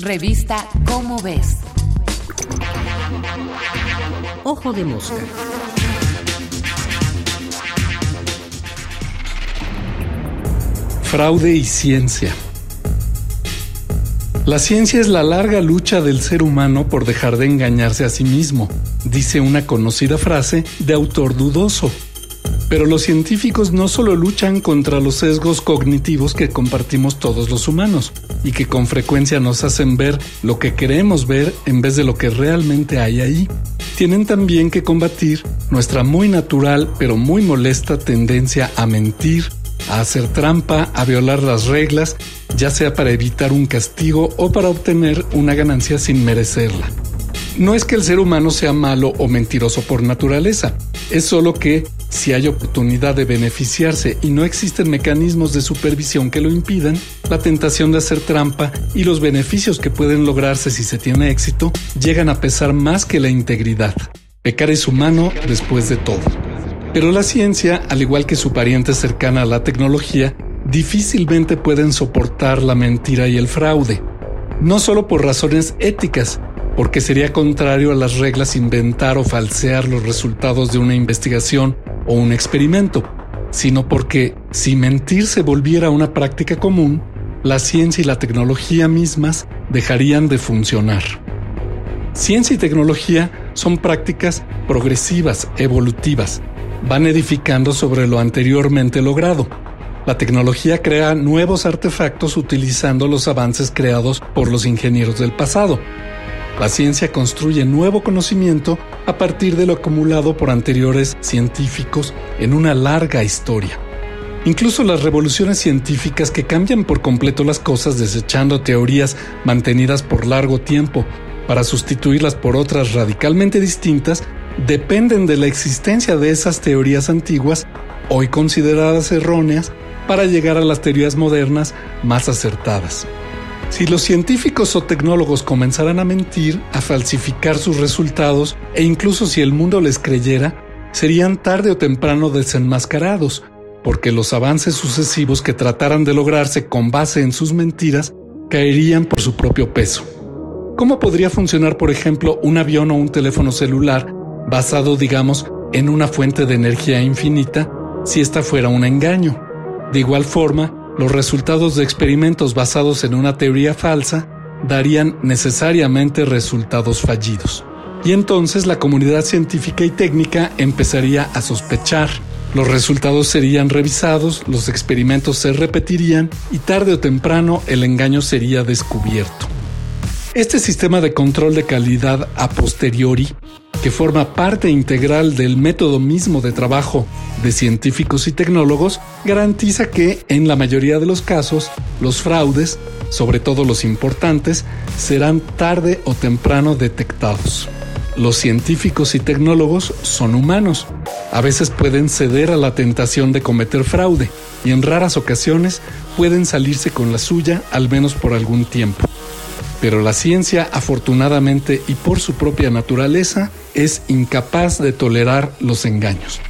Revista Cómo Ves. Ojo de mosca. Fraude y ciencia. La ciencia es la larga lucha del ser humano por dejar de engañarse a sí mismo, dice una conocida frase de autor dudoso. Pero los científicos no solo luchan contra los sesgos cognitivos que compartimos todos los humanos y que con frecuencia nos hacen ver lo que queremos ver en vez de lo que realmente hay ahí, tienen también que combatir nuestra muy natural pero muy molesta tendencia a mentir, a hacer trampa, a violar las reglas, ya sea para evitar un castigo o para obtener una ganancia sin merecerla. No es que el ser humano sea malo o mentiroso por naturaleza, es solo que si hay oportunidad de beneficiarse y no existen mecanismos de supervisión que lo impidan, la tentación de hacer trampa y los beneficios que pueden lograrse si se tiene éxito llegan a pesar más que la integridad. Pecar es humano después de todo. Pero la ciencia, al igual que su pariente cercana a la tecnología, difícilmente pueden soportar la mentira y el fraude. No solo por razones éticas, porque sería contrario a las reglas inventar o falsear los resultados de una investigación o un experimento, sino porque si mentir se volviera una práctica común, la ciencia y la tecnología mismas dejarían de funcionar. Ciencia y tecnología son prácticas progresivas, evolutivas, van edificando sobre lo anteriormente logrado. La tecnología crea nuevos artefactos utilizando los avances creados por los ingenieros del pasado, la ciencia construye nuevo conocimiento a partir de lo acumulado por anteriores científicos en una larga historia. Incluso las revoluciones científicas que cambian por completo las cosas desechando teorías mantenidas por largo tiempo para sustituirlas por otras radicalmente distintas dependen de la existencia de esas teorías antiguas, hoy consideradas erróneas, para llegar a las teorías modernas más acertadas. Si los científicos o tecnólogos comenzaran a mentir, a falsificar sus resultados, e incluso si el mundo les creyera, serían tarde o temprano desenmascarados, porque los avances sucesivos que trataran de lograrse con base en sus mentiras caerían por su propio peso. ¿Cómo podría funcionar, por ejemplo, un avión o un teléfono celular basado, digamos, en una fuente de energía infinita si esta fuera un engaño? De igual forma, los resultados de experimentos basados en una teoría falsa darían necesariamente resultados fallidos. Y entonces la comunidad científica y técnica empezaría a sospechar. Los resultados serían revisados, los experimentos se repetirían y tarde o temprano el engaño sería descubierto. Este sistema de control de calidad a posteriori que forma parte integral del método mismo de trabajo de científicos y tecnólogos, garantiza que, en la mayoría de los casos, los fraudes, sobre todo los importantes, serán tarde o temprano detectados. Los científicos y tecnólogos son humanos. A veces pueden ceder a la tentación de cometer fraude y en raras ocasiones pueden salirse con la suya al menos por algún tiempo. Pero la ciencia, afortunadamente y por su propia naturaleza, es incapaz de tolerar los engaños.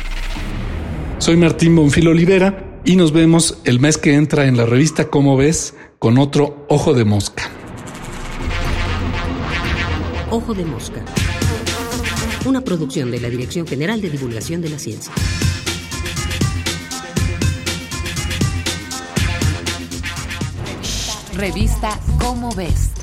Soy Martín Bonfil Olivera y nos vemos el mes que entra en la revista Cómo ves con otro Ojo de Mosca. Ojo de Mosca. Una producción de la Dirección General de Divulgación de la Ciencia. Revista Cómo ves